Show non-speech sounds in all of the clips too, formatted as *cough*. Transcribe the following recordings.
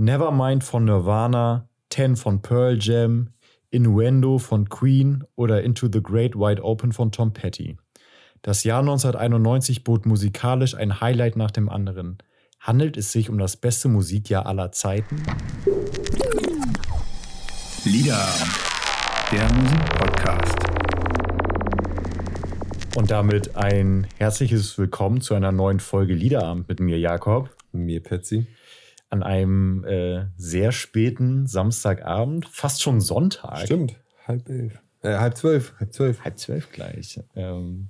Nevermind von Nirvana, Ten von Pearl Jam, Innuendo von Queen oder Into the Great Wide Open von Tom Petty. Das Jahr 1991 bot musikalisch ein Highlight nach dem anderen. Handelt es sich um das beste Musikjahr aller Zeiten? Lieder, der Musikpodcast. Und damit ein herzliches Willkommen zu einer neuen Folge Liederabend mit mir, Jakob. Mir, Patsy. An einem äh, sehr späten Samstagabend, fast schon Sonntag. Stimmt, halb elf. Äh, halb zwölf, halb zwölf. Halb zwölf gleich. Ähm,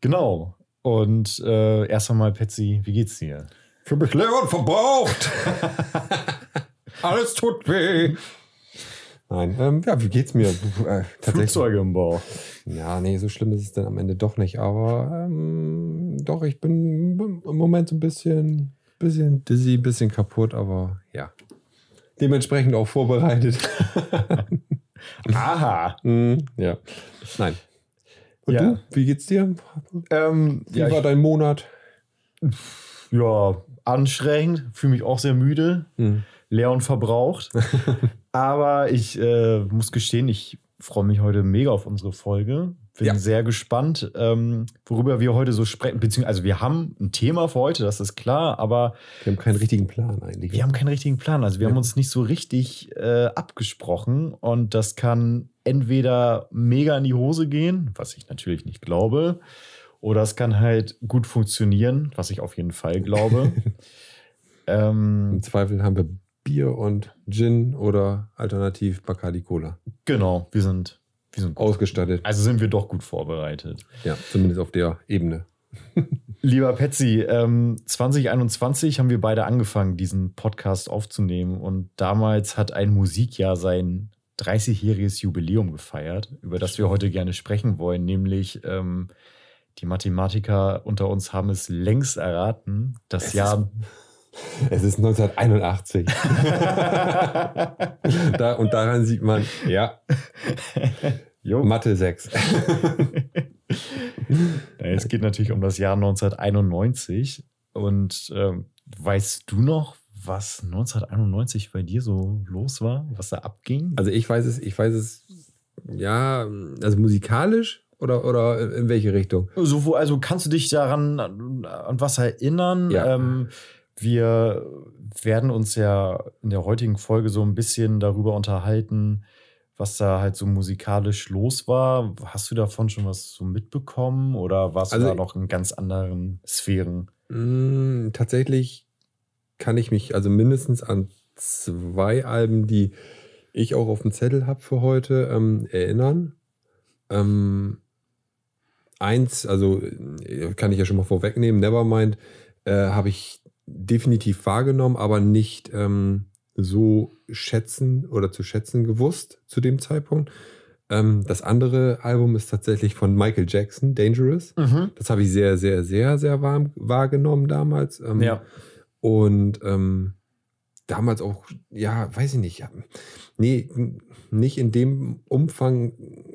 genau. Und äh, erst einmal, Patsy, wie geht's dir? Für mich leer und verbraucht. *laughs* Alles tut weh. Nein, ähm, ja, wie geht's mir? Äh, Flugzeuge im Bau. Ja, nee, so schlimm ist es dann am Ende doch nicht. Aber ähm, doch, ich bin im Moment so ein bisschen, bisschen dizzy, bisschen kaputt, aber ja. Dementsprechend auch vorbereitet. *laughs* Aha. Mhm, ja. Nein. Und Ja. du, wie geht's dir? Ähm, Wie ja, war dein Monat? ja, anstrengend, fühle mich auch sehr müde, Mhm. leer und verbraucht. *laughs* Aber ich äh, muss gestehen, ich freue mich heute mega auf unsere Folge. Bin Ja. sehr gespannt, ähm, worüber wir heute so sprechen. Beziehungsweise, also wir haben ein Thema für heute, das ist klar, aber Wir haben keinen richtigen Plan eigentlich. wir haben keinen richtigen Plan. Also wir Ja. haben uns nicht so richtig äh, abgesprochen und das kann entweder mega in die Hose gehen, was ich natürlich nicht glaube, oder es kann halt gut funktionieren, was ich auf jeden Fall glaube. *laughs* ähm, Im Zweifel haben wir Bier und Gin oder alternativ Bacardi Cola. genau, wir sind, wir sind. Ausgestattet. Also sind wir doch gut vorbereitet. Ja, zumindest auf der Ebene. *laughs* Lieber Patsy, ähm, 2021 haben wir beide angefangen, diesen Podcast aufzunehmen. Und damals hat ein Musikjahr sein 30-jähriges Jubiläum gefeiert, über das wir heute gerne sprechen wollen. Nämlich ähm, die Mathematiker unter uns haben es längst erraten. Das Es Jahr. Es ist 1981. *laughs* da, und daran sieht man, ja, jo. Mathe 6. Ja, Es geht natürlich um das Jahr 1991. Und ähm, weißt du noch, was 1991 bei dir so los war, was da abging? Also ich weiß es, ich weiß es, ja, also musikalisch oder, oder in welche Richtung? So, also kannst du dich daran an, an was erinnern? Ja. Ähm, wir werden uns ja in der heutigen Folge so ein bisschen darüber unterhalten, was da halt so musikalisch los war. Hast du davon schon was so mitbekommen oder warst Also- du da noch in ganz anderen Sphären? Mm, tatsächlich kann ich mich also mindestens an zwei Alben, die ich auch auf dem Zettel habe für heute, ähm, erinnern. Ähm, eins, also äh, kann ich ja schon mal vorwegnehmen, Nevermind, äh, habe ich definitiv wahrgenommen, aber nicht ähm, so schätzen oder zu schätzen gewusst zu dem Zeitpunkt. Ähm, das andere Album ist tatsächlich von Michael Jackson, Dangerous. Das habe ich sehr, sehr, sehr, sehr warm wahrgenommen damals. Ähm, Ja. Und ähm, damals auch, ja, weiß ich nicht, nee, nicht in dem Umfang,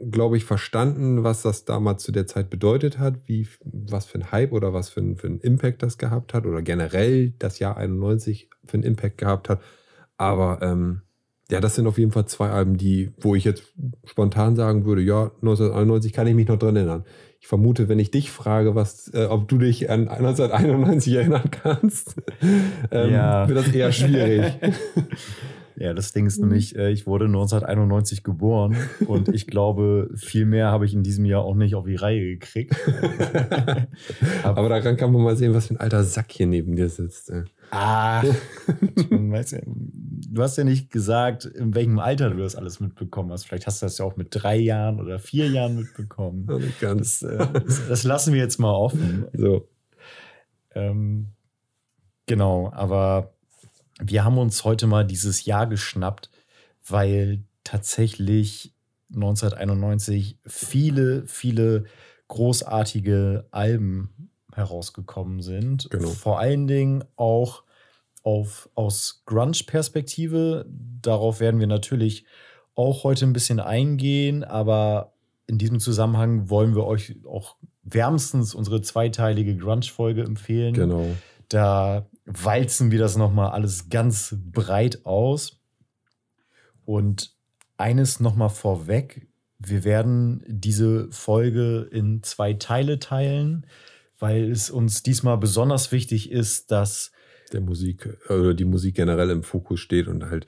glaube ich, verstanden, was das damals zu der Zeit bedeutet hat, wie, was für ein Hype oder was für ein, für ein Impact das gehabt hat oder generell das Jahr 91 für einen Impact gehabt hat. Aber ähm, ja, das sind auf jeden Fall zwei Alben, die, wo ich jetzt spontan sagen würde, ja, 1991 kann ich mich noch dran erinnern. Ich vermute, wenn ich dich frage, was, äh, ob du dich an 1991 erinnern kannst, *laughs* ähm, Ja. wird das eher schwierig. *laughs* Ja, das Ding ist nämlich, äh, ich wurde 1991 geboren *laughs* und ich glaube, viel mehr habe ich in diesem Jahr auch nicht auf die Reihe gekriegt. *laughs* Aber daran kann man mal sehen, was für ein alter Sack hier neben dir sitzt. Ah, *laughs* du, hast ja nicht gesagt, in welchem Alter du das alles mitbekommen hast. Vielleicht hast du das ja auch mit drei Jahren oder vier Jahren mitbekommen. Das, äh, das, das lassen wir jetzt mal offen. So. Ähm, genau, aber wir haben uns heute mal dieses Jahr geschnappt, weil tatsächlich 1991 viele, viele großartige Alben herausgekommen sind. Genau. Vor allen Dingen auch auf, aus Grunge-Perspektive. Darauf werden wir natürlich auch heute ein bisschen eingehen, aber in diesem Zusammenhang wollen wir euch auch wärmstens unsere zweiteilige Grunge-Folge empfehlen. Genau. Da walzen wir das nochmal alles ganz breit aus. Und eines nochmal vorweg. Wir werden diese Folge in zwei Teile teilen, weil es uns diesmal besonders wichtig ist, dass der Musik oder die Musik generell im Fokus steht und halt,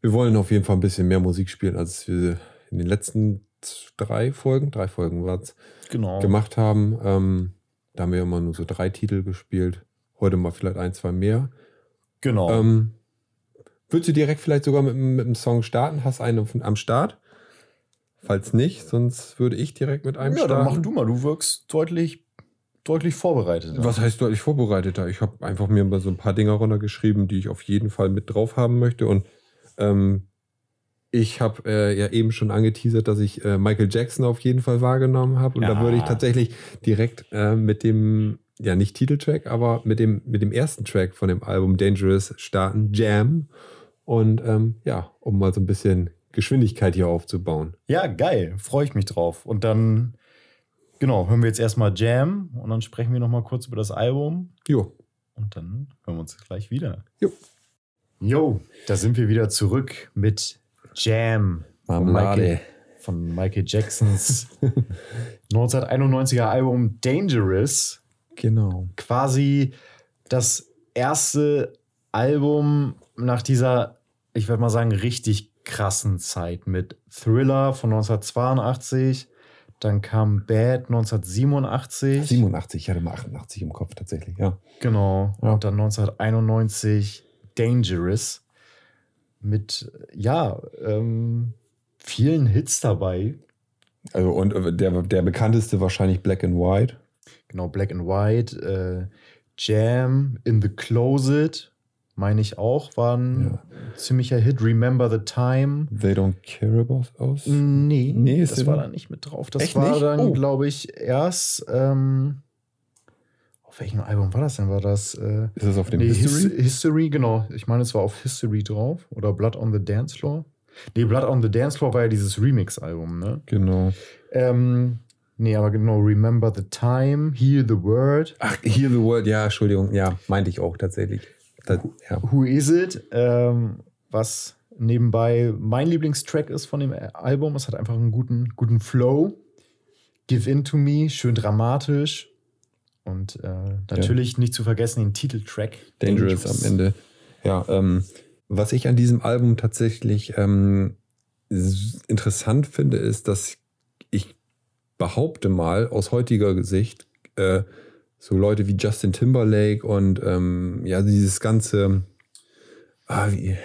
wir wollen auf jeden Fall ein bisschen mehr Musik spielen, als wir in den letzten drei Folgen, drei Folgen war es, genau. gemacht haben. Ähm, da haben wir immer nur so drei Titel gespielt. Heute mal vielleicht ein, zwei mehr. Genau. Ähm, würdest du direkt vielleicht sogar mit, mit einem Song starten? Hast du einen am Start? Falls nicht, sonst würde ich direkt mit einem ja, starten. dann mach du mal. Du wirkst deutlich, deutlich vorbereitet. Was heißt deutlich vorbereiteter? Ich habe einfach mir mal so ein paar Dinger runtergeschrieben, die ich auf jeden Fall mit drauf haben möchte. Und ähm, ich habe äh, ja eben schon angeteasert, dass ich äh, Michael Jackson auf jeden Fall wahrgenommen habe. Und Ja. da würde ich tatsächlich direkt äh, mit dem, ja nicht Titeltrack, aber mit dem, mit dem ersten Track von dem Album Dangerous starten, Jam. Und ähm, ja, um mal so ein bisschen Geschwindigkeit hier aufzubauen. Ja, geil. Freue ich mich drauf. Und dann, genau, hören wir jetzt erstmal Jam und dann sprechen wir nochmal kurz über das Album. Jo, Und dann hören wir uns gleich wieder. Jo. Jo, da sind wir wieder zurück mit Jam. von Marmelade. Michael, von Michael Jacksons *laughs* 1991er Album Dangerous. Genau. Quasi das erste Album nach dieser, ich würde mal sagen, richtig krassen Zeit mit Thriller von 1982. Dann kam Bad 1987. 87, ich hatte mal 88 im Kopf tatsächlich, ja. Genau. Ja. Und dann 1991 Dangerous mit, ja, ähm, vielen Hits dabei. Also und äh, der, der bekannteste wahrscheinlich Black and White. Genau, Black and White, äh, Jam, In the Closet, meine ich auch, war ein ziemlicher Hit. Remember the Time. They don't care about us. Nee, Nee, das war da nicht mit drauf. Das war nicht? dann, Oh. glaube ich, erst. Ähm, auf welchem Album war das denn? War das. Äh, Ist das auf dem nee, History? His History, genau. Ich meine, es war auf History drauf. Oder Blood on the Dance Floor. Nee, Blood on the Dance Floor war ja dieses Remix-Album, ne? Genau. Ähm, nee, aber genau, Remember the Time, Hear the Word. Ach, Hear the Word, ja, Entschuldigung. Ja, meinte ich auch tatsächlich. Das, ja. Who Is It? Ähm, was nebenbei mein Lieblingstrack ist von dem Album. Es hat einfach einen guten, guten Flow. Give In to Me, schön dramatisch. Und äh, natürlich nicht zu vergessen den Titeltrack. Dangerous, am Ende. Ja, ähm, was ich an diesem Album tatsächlich ähm, interessant finde, ist, dass ich behaupte mal aus heutiger Sicht, äh, so Leute wie Justin Timberlake und ähm, ja, dieses ganze ah, wie,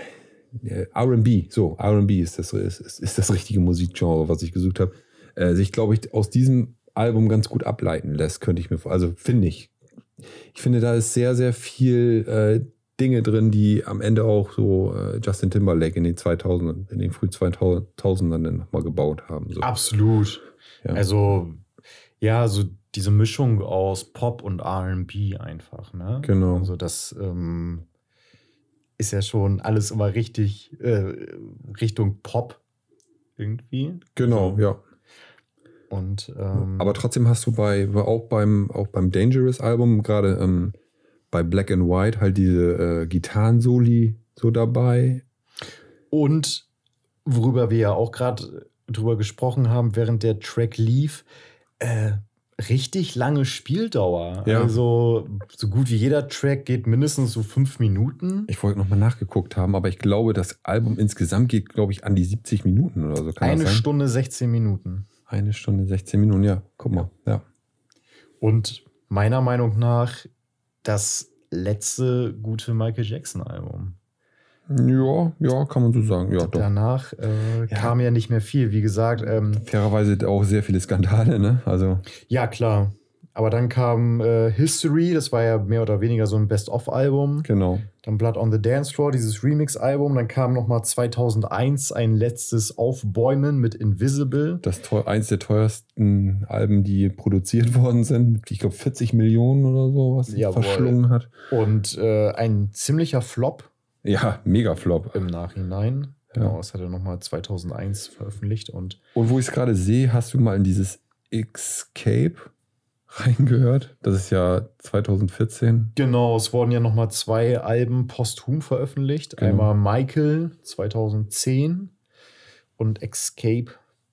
äh, RB, so, RB ist das, ist, ist, das richtige Musikgenre, was ich gesucht habe, äh, sich, glaube ich, aus diesem Album ganz gut ableiten lässt, könnte ich mir. Also finde ich. Ich finde, da ist sehr, sehr viel äh, Dinge drin, die am Ende auch so äh, Justin Timberlake in den 2000 in den früh 2000ern dann nochmal gebaut haben. So. Absolut. Ja. Also, ja, so diese Mischung aus Pop und RB einfach, ne? Genau. Also, das ähm, ist ja schon alles immer richtig äh, Richtung Pop irgendwie. Genau, ja. Und ähm, Aber trotzdem hast du bei, auch beim, auch beim Dangerous Album, gerade ähm, bei Black and White, halt diese äh, Gitarrensoli so dabei. Und worüber wir ja auch gerade drüber gesprochen haben, während der Track lief, äh, richtig lange Spieldauer. Ja. Also so gut wie jeder Track geht mindestens so fünf Minuten. Ich wollte nochmal nachgeguckt haben, aber ich glaube, das Album insgesamt geht, glaube ich, an die 70 Minuten oder so. Kann Eine? Stunde 16 Minuten. Eine Stunde 16 Minuten, ja. Guck mal, ja. Und meiner Meinung nach das letzte gute Michael Jackson-Album. Ja, ja, kann man so sagen. Ja, doch. Danach äh, Ja. kam ja nicht mehr viel. Wie gesagt, ähm, Fairerweise auch sehr viele Skandale, ne? Also, ja klar. Aber dann kam äh, History, das war ja mehr oder weniger so ein Best-of-Album. genau. Dann Blood on the Dance Floor, dieses Remix-Album. Dann kam nochmal 2001 ein letztes Aufbäumen mit Invisible. Das teuer, eins der teuersten Alben, die produziert worden sind, ich glaube, 40 Millionen oder so, was Jawohl. verschlungen hat. Und äh, ein ziemlicher Flop Ja, mega Flop. im Nachhinein. Ja. Genau, das hat er nochmal 2001 veröffentlicht. Und Und wo ich es gerade sehe, hast du mal in dieses Escape reingehört. Das ist ja 2014. Genau, es wurden ja nochmal zwei Alben posthum veröffentlicht. Genau. Einmal Michael 2010 und Escape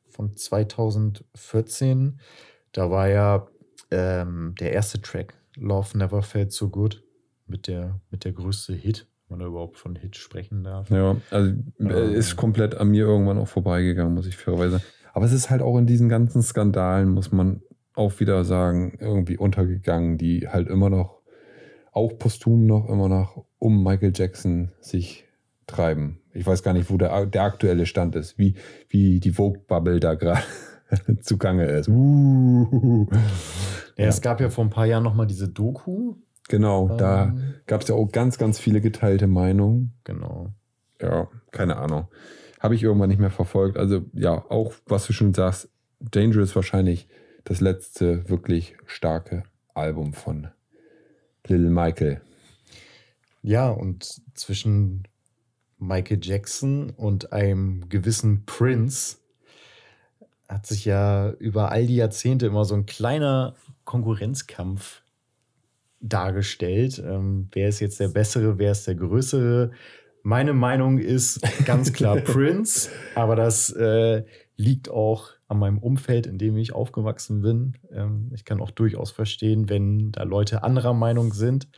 von 2014. Da war ja ähm, der erste Track, Love Never Felt So Good, mit der, mit der größte Hit, man da überhaupt von Hit sprechen darf. Ja, also Ähm. äh, ist komplett an mir irgendwann auch vorbeigegangen, muss ich fairerweise sagen. Aber es ist halt auch in diesen ganzen Skandalen, muss man auch wieder sagen, irgendwie untergegangen, die halt immer noch, auch posthum noch immer noch um Michael Jackson sich treiben. Ich weiß gar nicht, wo der, der aktuelle Stand ist, wie, wie die Vogue-Bubble da gerade *laughs* zugange ist. Uh. Ja, Es gab ja vor ein paar Jahren nochmal diese Doku. Genau, da Ähm, gab es ja auch ganz, ganz viele geteilte Meinungen. Genau. ja, keine Ahnung. Habe ich irgendwann nicht mehr verfolgt. Also ja, auch was du schon sagst, Dangerous wahrscheinlich das letzte wirklich starke Album von Little Michael. Ja, und zwischen Michael Jackson und einem gewissen Prince hat sich ja über all die Jahrzehnte immer so ein kleiner Konkurrenzkampf dargestellt. Ähm, wer ist jetzt der Bessere, wer ist der Größere? Meine Meinung ist ganz klar *laughs* Prince, aber das äh, liegt auch an meinem Umfeld, in dem ich aufgewachsen bin. Ähm, ich kann auch durchaus verstehen, wenn da Leute anderer Meinung sind.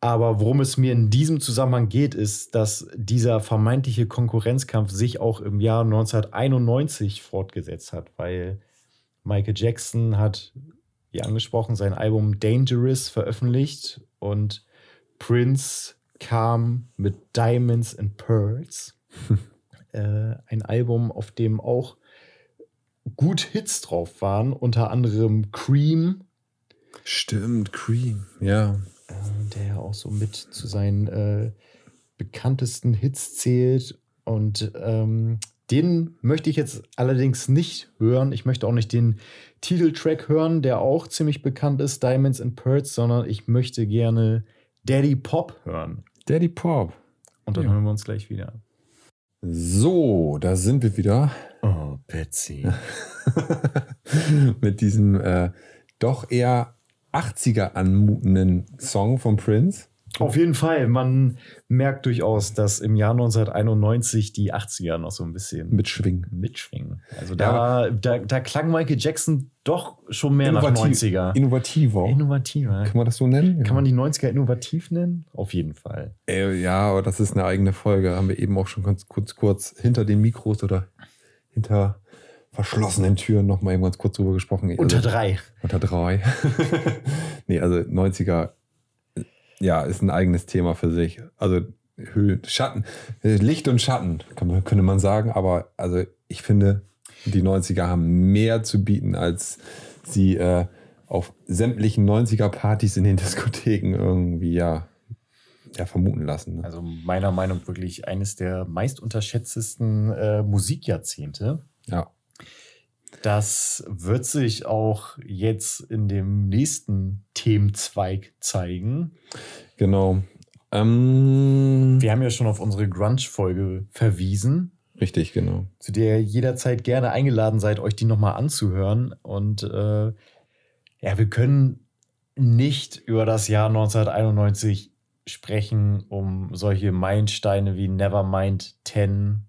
Aber worum es mir in diesem Zusammenhang geht, ist, dass dieser vermeintliche Konkurrenzkampf sich auch im Jahr 1991 fortgesetzt hat, weil Michael Jackson hat, wie angesprochen, sein Album Dangerous veröffentlicht und Prince kam mit Diamonds and Pearls. *laughs* äh, ein Album, auf dem auch gut Hits drauf waren, unter anderem Cream, Stimmt, Cream. Ja. äh, der ja auch so mit zu seinen äh, bekanntesten Hits zählt. Und ähm, den möchte ich jetzt allerdings nicht hören. Ich möchte auch nicht den Titeltrack hören, der auch ziemlich bekannt ist, Diamonds and Pearls, sondern ich möchte gerne Daddy Pop hören. Daddy Pop. Und dann Ja. hören wir uns gleich wieder. So, da sind wir wieder Oh, Betsy. *laughs* *laughs* mit diesem äh, doch eher 80er anmutenden Song von Prince. Auf jeden Fall, man merkt durchaus, dass im Jahr 1991 die 80er noch so ein bisschen Mitschwingen. mitschwingen. Also da, da, da klang Michael Jackson doch schon mehr nach Innovativ- 90er. Innovativ auch. Innovativer. Kann man das so nennen? Kann man die 90er innovativ nennen? Auf jeden Fall. Äh, ja, aber das ist eine eigene Folge. Haben wir eben auch schon ganz kurz, kurz hinter den Mikros oder hinter verschlossenen Türen noch mal eben ganz kurz drüber gesprochen. Unter Also- drei. Unter drei. *laughs* nee, also 90er, ja, ist ein eigenes Thema für sich. Also Höhe, Schatten, Licht und Schatten, kann könnte man sagen. Aber also ich finde, die 90er haben mehr zu bieten, als sie äh, auf sämtlichen 90er-Partys in den Diskotheken irgendwie, ja, ja vermuten lassen. Ne? Also meiner Meinung nach wirklich eines der meist unterschätztesten äh, Musikjahrzehnte. Ja. Das wird sich auch jetzt in dem nächsten Themenzweig zeigen. Genau. Ähm, Wir haben ja schon auf unsere Grunge-Folge verwiesen. richtig, genau. zu der ihr jederzeit gerne eingeladen seid, euch die nochmal anzuhören. Und äh, ja, wir können nicht über das Jahr 1991 sprechen, um solche Meilensteine wie Nevermind 10.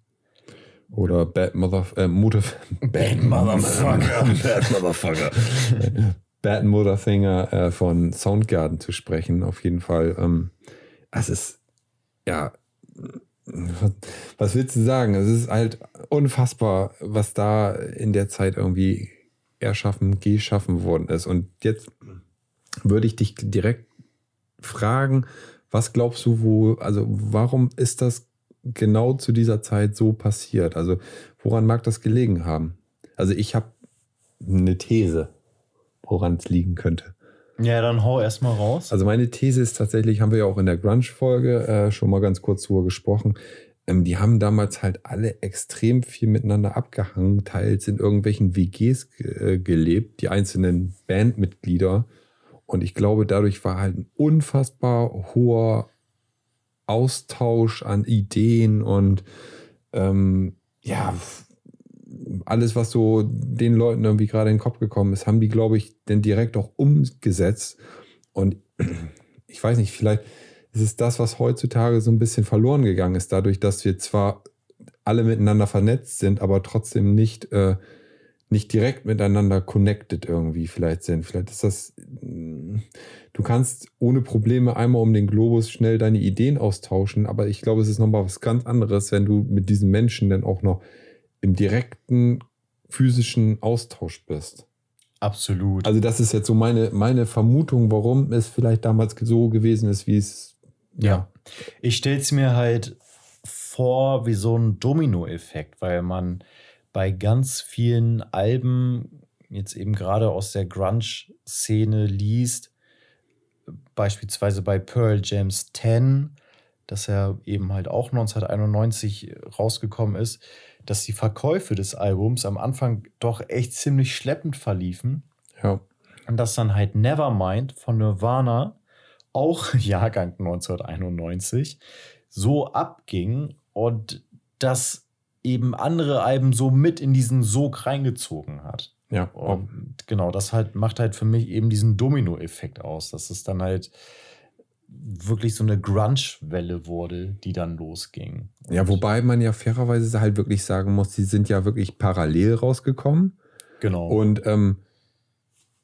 Oder Bad Mother, äh, Mutter, Bad Motherfucker. Bad Motherfucker. *laughs* Bad Mother Thinger äh, von Soundgarden zu sprechen, auf jeden Fall. Ähm, es ist, ja, was willst du sagen? Es ist halt unfassbar, was da in der Zeit irgendwie erschaffen, geschaffen worden ist. Und jetzt würde ich dich direkt fragen, was glaubst du, wo, also warum ist das genau zu dieser Zeit so passiert? Also woran mag das gelegen haben? Also ich habe eine These, woran es liegen könnte. Ja, dann hau erstmal raus. Also meine These ist tatsächlich, haben wir ja auch in der Grunge-Folge äh, schon mal ganz kurz drüber gesprochen, ähm, die haben damals halt alle extrem viel miteinander abgehangen, teils in irgendwelchen WGs äh, gelebt, die einzelnen Bandmitglieder. Und ich glaube, dadurch war halt ein unfassbar hoher Austausch an Ideen und ähm, ja, alles, was so den Leuten irgendwie gerade in den Kopf gekommen ist, haben die, glaube ich, dann direkt auch umgesetzt. Und *clears throat* ich weiß nicht, vielleicht ist es das, was heutzutage so ein bisschen verloren gegangen ist, dadurch, dass wir zwar alle miteinander vernetzt sind, aber trotzdem nicht, äh, nicht direkt miteinander connected irgendwie vielleicht sind. Vielleicht ist das, mm, du kannst ohne Probleme einmal um den Globus schnell deine Ideen austauschen, aber ich glaube, es ist nochmal was ganz anderes, wenn du mit diesen Menschen dann auch noch im direkten physischen Austausch bist. Absolut. Also das ist jetzt so meine, meine Vermutung, warum es vielleicht damals so gewesen ist, wie es ja. Ich stelle es mir halt vor wie so ein Dominoeffekt, weil man bei ganz vielen Alben jetzt eben gerade aus der Grunge-Szene liest, beispielsweise bei Pearl Jam's 10, das ja eben halt auch 1991 rausgekommen ist, dass die Verkäufe des Albums am Anfang doch echt ziemlich schleppend verliefen. Ja. Und dass dann halt Nevermind von Nirvana, auch *laughs* Jahrgang 1991, so abging und das eben andere Alben so mit in diesen Sog reingezogen hat. Ja. Und genau, das halt macht halt für mich eben diesen Domino-Effekt aus, dass es dann halt wirklich so eine Grunge-Welle wurde, die dann losging. Ja, wobei man ja fairerweise halt wirklich sagen muss, die sind ja wirklich parallel rausgekommen. Genau. Und ähm,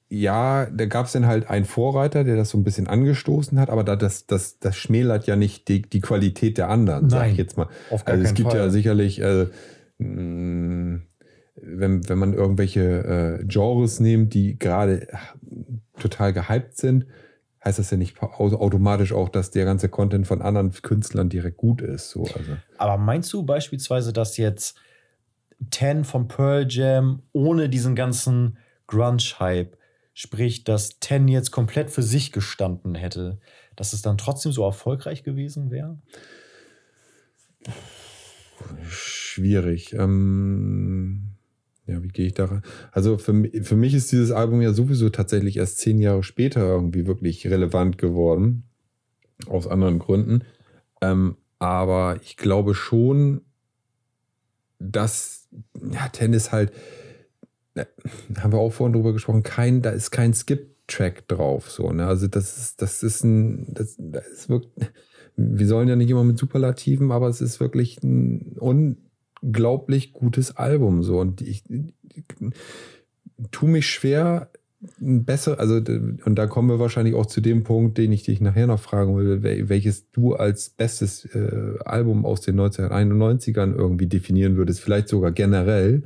ja, da gab es dann halt einen Vorreiter, der das so ein bisschen angestoßen hat, aber da das, das, das schmälert ja nicht die, die Qualität der anderen, sag ich jetzt mal. Auf gar also es gibt Fall. ja sicherlich, äh, mh, wenn, wenn man irgendwelche äh, Genres nimmt, die gerade total gehypt sind, heißt das ja nicht au- automatisch auch, dass der ganze Content von anderen Künstlern direkt gut ist. So, also. Aber meinst du beispielsweise, dass jetzt 10 von Pearl Jam ohne diesen ganzen Grunge-Hype, sprich, dass 10 jetzt komplett für sich gestanden hätte, dass es dann trotzdem so erfolgreich gewesen wäre? Schwierig. Ähm, ja, wie gehe ich da ran? Also für, für mich ist dieses Album ja sowieso tatsächlich erst zehn Jahre später irgendwie wirklich relevant geworden. Aus anderen Gründen. Ähm, aber ich glaube schon, dass ja, Tennis halt, ne, haben wir auch vorhin drüber gesprochen, kein, da ist kein Skip-Track drauf. So, ne? Also das ist, das ist ein, das, das ist wirklich, wir sollen ja nicht immer mit Superlativen, aber es ist wirklich ein unglaublich gutes Album. So. Und ich, ich tue mich schwer, ein besser, also und da kommen wir wahrscheinlich auch zu dem Punkt, den ich dich nachher noch fragen will, wel- welches du als bestes äh, Album aus den 1991ern irgendwie definieren würdest, vielleicht sogar generell.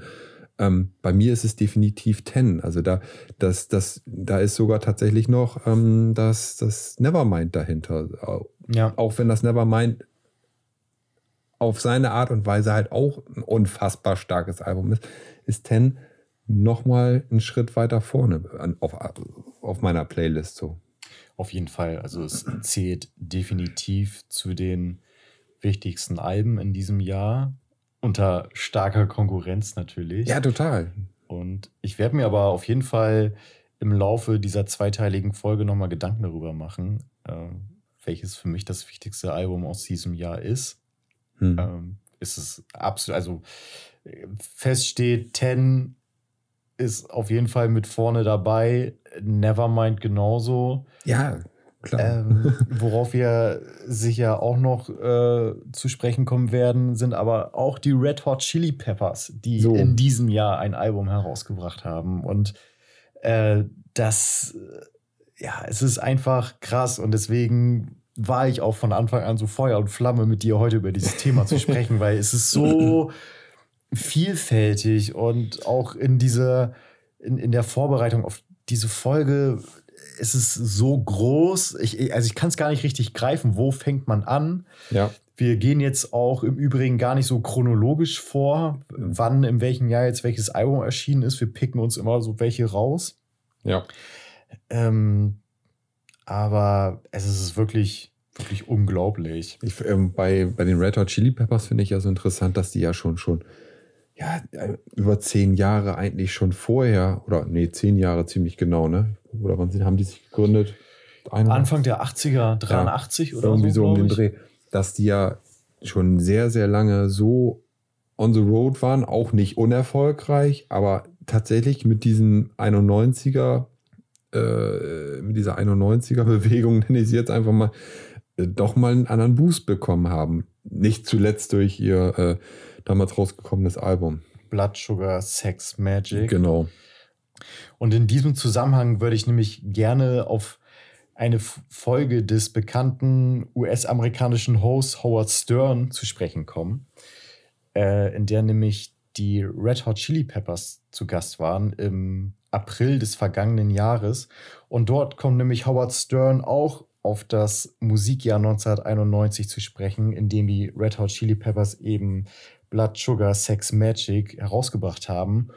Ähm, bei mir ist es definitiv Ten. Also da, das, das, da ist sogar tatsächlich noch ähm, das, das Nevermind dahinter. Ja. Auch wenn das Nevermind auf seine Art und Weise halt auch ein unfassbar starkes Album ist, ist Ten nochmal einen Schritt weiter vorne auf, auf meiner Playlist so. Auf jeden Fall. Also es zählt definitiv zu den wichtigsten Alben in diesem Jahr. Unter starker Konkurrenz natürlich. Ja, total. Und ich werde mir aber auf jeden Fall im Laufe dieser zweiteiligen Folge nochmal Gedanken darüber machen, äh, welches für mich das wichtigste Album aus diesem Jahr ist. Hm. Ähm, ist es absolut, also fest steht, 10 ist auf jeden Fall mit vorne dabei, Nevermind genauso. Ja, klar. Ähm, worauf wir sicher auch noch äh, zu sprechen kommen werden, sind aber auch die Red Hot Chili Peppers, die So. in diesem Jahr ein Album herausgebracht haben. Und äh, das, ja, es ist einfach krass und deswegen war ich auch von Anfang an so Feuer und Flamme mit dir heute über dieses Thema zu sprechen, *laughs* weil es ist so vielfältig und auch in dieser, in, in der Vorbereitung auf diese Folge ist es so groß. Ich, also ich kann es gar nicht richtig greifen. Wo fängt man an? ja. Wir gehen jetzt auch im Übrigen gar nicht so chronologisch vor, wann, in welchem Jahr jetzt welches Album erschienen ist. Wir picken uns immer so welche raus. Ja. Ähm, aber es ist wirklich, wirklich unglaublich. Ich, ähm, bei, bei den Red Hot Chili Peppers finde ich ja so interessant, dass die ja schon schon ja, äh, über zehn Jahre eigentlich schon vorher, oder nee, zehn Jahre ziemlich genau, ne? Oder wann sind, haben die sich gegründet? 81? Anfang der 80er, 83 oder irgendwie so, um glaub den ich. Dreh, dass die ja schon sehr, sehr lange so on the road waren, auch nicht unerfolgreich, aber tatsächlich mit diesem 91er, äh, mit dieser 91er Bewegung, *laughs* nenne ich sie jetzt einfach mal, äh, doch mal einen anderen Boost bekommen haben. Nicht zuletzt durch ihr äh, damals rausgekommenes Album. Blood Sugar Sex Magic. Genau. Und in diesem Zusammenhang würde ich nämlich gerne auf eine Folge des bekannten US-amerikanischen Hosts Howard Stern zu sprechen kommen, äh, in der nämlich die Red Hot Chili Peppers zu Gast waren im April des vergangenen Jahres. Und dort kommt nämlich Howard Stern auch auf das Musikjahr 1991 zu sprechen, in dem die Red Hot Chili Peppers eben Blood Sugar Sex Magic herausgebracht haben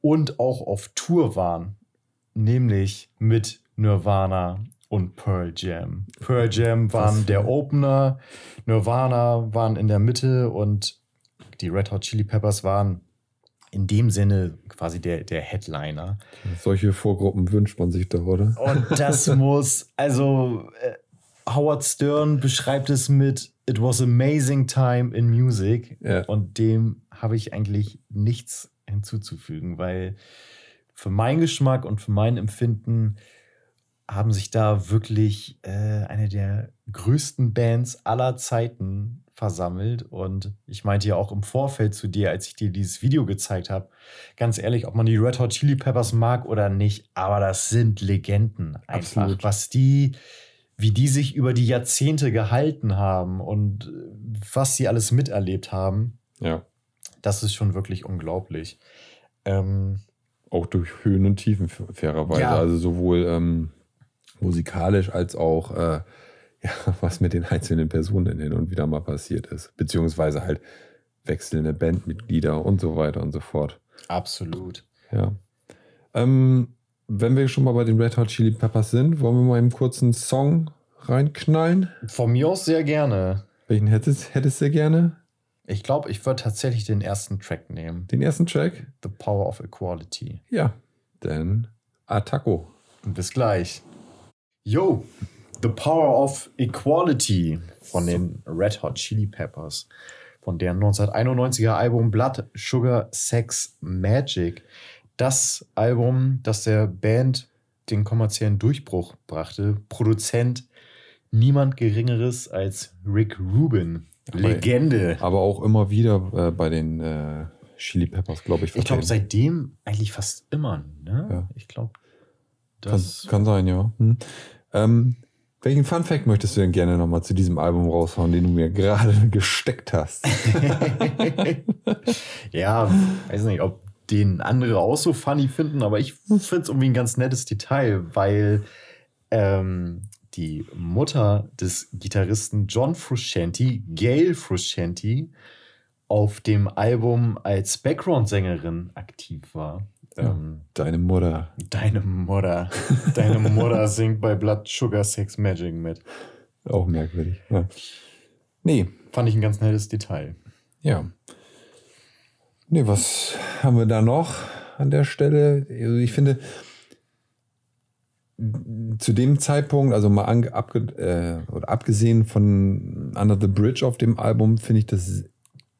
und auch auf Tour waren, nämlich mit Nirvana und Pearl Jam. Pearl Jam waren der Opener, Nirvana waren in der Mitte und die Red Hot Chili Peppers waren in dem Sinne quasi der, der Headliner. Solche Vorgruppen wünscht man sich doch, oder? Und das *laughs* muss, also äh, Howard Stern beschreibt es mit It was amazing time in music. Ja. Und dem habe ich eigentlich nichts hinzuzufügen, weil für meinen Geschmack und für mein Empfinden haben sich da wirklich äh, eine der größten Bands aller Zeiten versammelt. Und ich meinte ja auch im Vorfeld zu dir, als ich dir dieses Video gezeigt habe, ganz ehrlich, ob man die Red Hot Chili Peppers mag oder nicht, aber das sind Legenden einfach. Absolut. Was die, wie die sich über die Jahrzehnte gehalten haben und äh, was sie alles miterlebt haben, Ja. das ist schon wirklich unglaublich. Ähm, Auch durch Höhen und Tiefen fairerweise. Ja. Also sowohl ähm, musikalisch als auch äh, *laughs* ja, was mit den einzelnen Personen hin und wieder mal passiert ist. Beziehungsweise halt wechselnde Bandmitglieder und so weiter und so fort. absolut. Ja. Ähm, wenn wir schon mal bei den Red Hot Chili Peppers sind, wollen wir mal einen kurzen Song reinknallen? Von mir aus sehr gerne. Welchen hättest, hättest du gerne? Ich glaube, ich würde tatsächlich den ersten Track nehmen. Den ersten Track? The Power of Equality. Ja. Dann Attacco. Bis gleich. Yo, The Power of Equality von den Red Hot Chili Peppers. Von deren 1991er Album Blood, Sugar, Sex, Magic. Das Album, das der Band den kommerziellen Durchbruch brachte. Produzent niemand Geringeres als Rick Rubin. Legende. Aber auch immer wieder äh, bei den äh, Chili Peppers, glaube ich. Ich glaube, seitdem eigentlich fast immer. Ne? Ja. Ich glaube, Kann, das. kann sein, ja. Hm. Ähm, welchen Fun Fact möchtest du denn gerne nochmal zu diesem Album raushauen, den du mir gerade *laughs* gesteckt hast? *laughs* ja, weiß nicht, ob den andere auch so funny finden, aber ich finde es irgendwie ein ganz nettes Detail, weil ähm, die Mutter des Gitarristen John Frusciante, Gail Frusciante, auf dem Album als Background-Sängerin aktiv war. Ähm, Deine Mutter. deine Mutter, deine Mutter *laughs* singt bei Blood Sugar Sex Magic mit. Auch merkwürdig. Ja. Nee, Fand ich ein ganz nettes Detail. ja. Nee, was haben wir da noch an der Stelle? Also ich finde, zu dem Zeitpunkt, also mal ange, abge, äh, abgesehen von Under the Bridge auf dem Album, finde ich das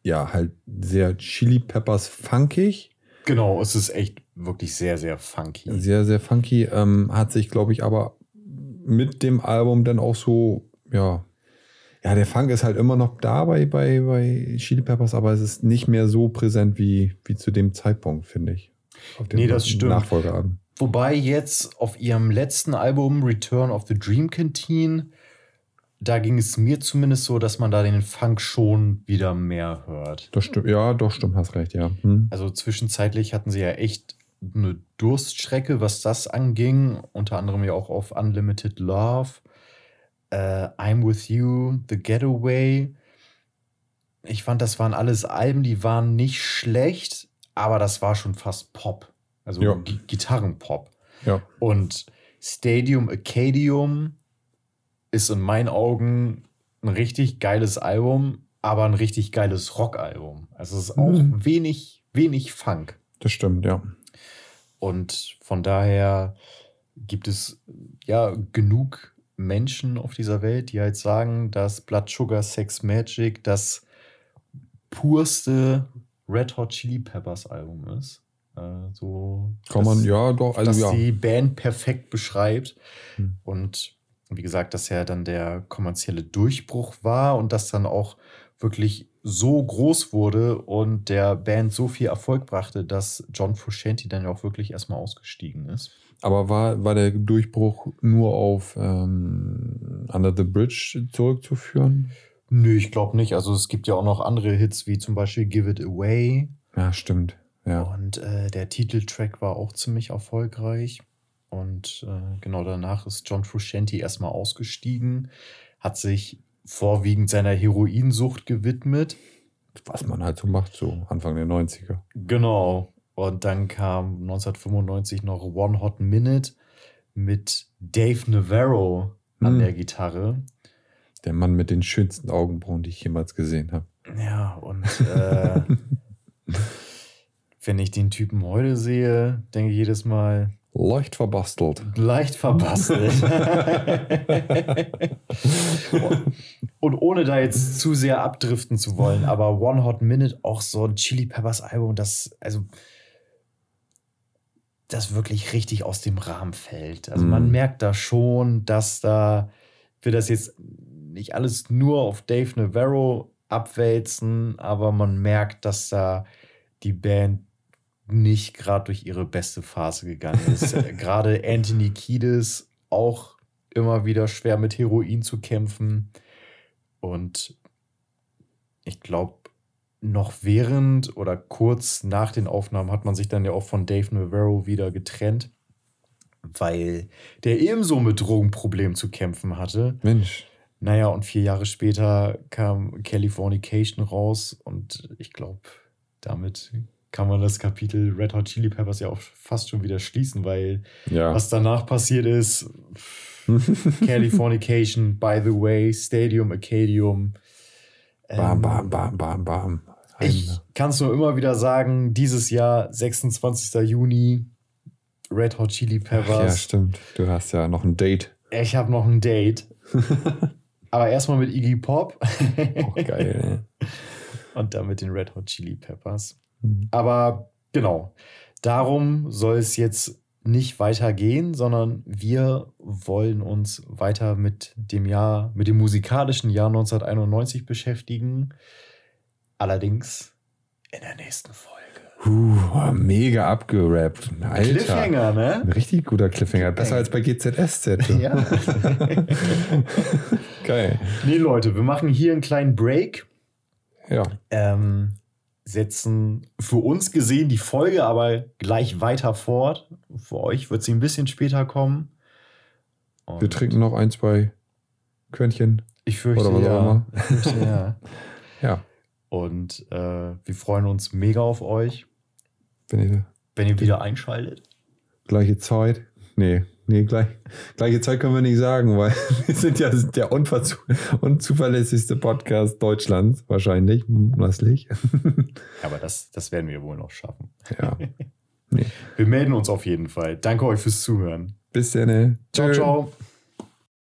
ja halt sehr Chili Peppers funkig. Genau, es ist echt wirklich sehr, sehr funky. Sehr, sehr funky. Ähm, hat sich, glaube ich, aber mit dem Album dann auch so, ja, ja, der Funk ist halt immer noch da bei, bei, bei Chili Peppers, aber es ist nicht mehr so präsent wie, wie zu dem Zeitpunkt, finde ich. Auf dem Nee, das stimmt. Nachfolgealbum. Wobei jetzt auf ihrem letzten Album Return of the Dream Canteen, da ging es mir zumindest so, dass man da den Funk schon wieder mehr hört. Das stimmt, ja, doch, stimmt, hast recht, ja. Hm. Also zwischenzeitlich hatten sie ja echt eine Durststrecke, was das anging. Unter anderem ja auch auf Unlimited Love, äh, I'm With You, The Getaway. Ich fand, das waren alles Alben, die waren nicht schlecht, aber das war schon fast Pop. Also Ja. Gi- Gitarrenpop. Ja. Und Stadium Acadium ist in meinen Augen ein richtig geiles Album, aber ein richtig geiles Rockalbum. Also es ist auch Mhm. wenig, wenig Funk. Das stimmt, ja. Und von daher gibt es ja genug Menschen auf dieser Welt, die halt sagen, dass Blood Sugar Sex Magic das purste Red Hot Chili Peppers Album ist. Äh, so, Kann man, das- ja, doch, also das ja. die Band perfekt beschreibt. Hm. Und wie gesagt, dass ja dann der kommerzielle Durchbruch war und das dann auch wirklich so groß wurde und der Band so viel Erfolg brachte, dass John Frusciante dann ja auch wirklich erstmal ausgestiegen ist. Aber war, war der Durchbruch nur auf ähm, Under the Bridge zurückzuführen? Nö, ich glaube nicht. Also es gibt ja auch noch andere Hits, wie zum Beispiel Give It Away. Ja, stimmt. Ja. Und äh, der Titeltrack war auch ziemlich erfolgreich. Und äh, genau danach ist John Frusciante erstmal ausgestiegen, hat sich vorwiegend seiner Heroinsucht gewidmet. Was man halt so macht, so Anfang der 90er. Genau. Und dann kam 1995 noch One Hot Minute mit Dave Navarro an Hm. der Gitarre. Der Mann mit den schönsten Augenbrauen, die ich jemals gesehen habe. Ja, und äh, *laughs* wenn ich den Typen heute sehe, denke ich jedes Mal, Leicht verbastelt. leicht verbastelt. *laughs* und ohne da jetzt zu sehr abdriften zu wollen, aber One Hot Minute, auch so ein Chili Peppers Album, das, also, das wirklich richtig aus dem Rahmen fällt. Also man Mhm. merkt da schon, dass da wir das jetzt nicht alles nur auf Dave Navarro abwälzen, aber man merkt, dass da die Band nicht gerade durch ihre beste Phase gegangen ist. *laughs* Gerade Anthony Kiedis auch immer wieder schwer mit Heroin zu kämpfen. Und ich glaube, noch während oder kurz nach den Aufnahmen hat man sich dann ja auch von Dave Navarro wieder getrennt, weil der ebenso mit Drogenproblemen zu kämpfen hatte. Mensch. Naja, und vier Jahre später kam Californication raus und ich glaube, damit kann man das Kapitel Red Hot Chili Peppers ja auch fast schon wieder schließen, weil Ja. was danach passiert ist, *laughs* Californication, by the way, Stadium, Acadium. Bam, Ähm, bam, bam, bam, bam. Ein- Ich kann es nur immer wieder sagen, dieses Jahr, 26. Juni, Red Hot Chili Ach ja, Peppers. stimmt. Du hast ja noch ein Date. ich habe noch ein Date. *laughs* Aber erstmal mit Iggy Pop. Auch geil, Und dann mit den Red Hot Chili Peppers. Mhm. Aber genau, darum soll es jetzt nicht weitergehen, sondern wir wollen uns weiter mit dem Jahr, mit dem musikalischen Jahr 1991 beschäftigen. Allerdings in der nächsten Folge. Puh, mega abgerappt. Alter. Cliffhanger, ne? Ein richtig guter Cliffhanger. Besser als bei GZSZ. *laughs* Ja. *laughs* Geil. nee, Leute, wir machen hier einen kleinen Break. Ja. ähm, setzen für uns gesehen die Folge aber gleich weiter fort. Für euch wird sie ein bisschen später kommen. Und Wir trinken noch ein, zwei Körnchen. Ich fürchte, oder was auch ja. immer. Ich fürchte, ja. *laughs* Ja. Und äh, wir freuen uns mega auf euch, Wenn ihr wenn ihr wieder einschaltet. gleiche Zeit. Nee, nee, gleich, gleiche Zeit können wir nicht sagen, weil *laughs* wir sind ja der unverzu unzuverlässigste Podcast Deutschlands, wahrscheinlich, mutmaßlich. Aber das, das werden wir wohl noch schaffen. Ja. *laughs* Wir melden uns auf jeden Fall. Danke euch fürs Zuhören. Bis dann. Ciao, ciao.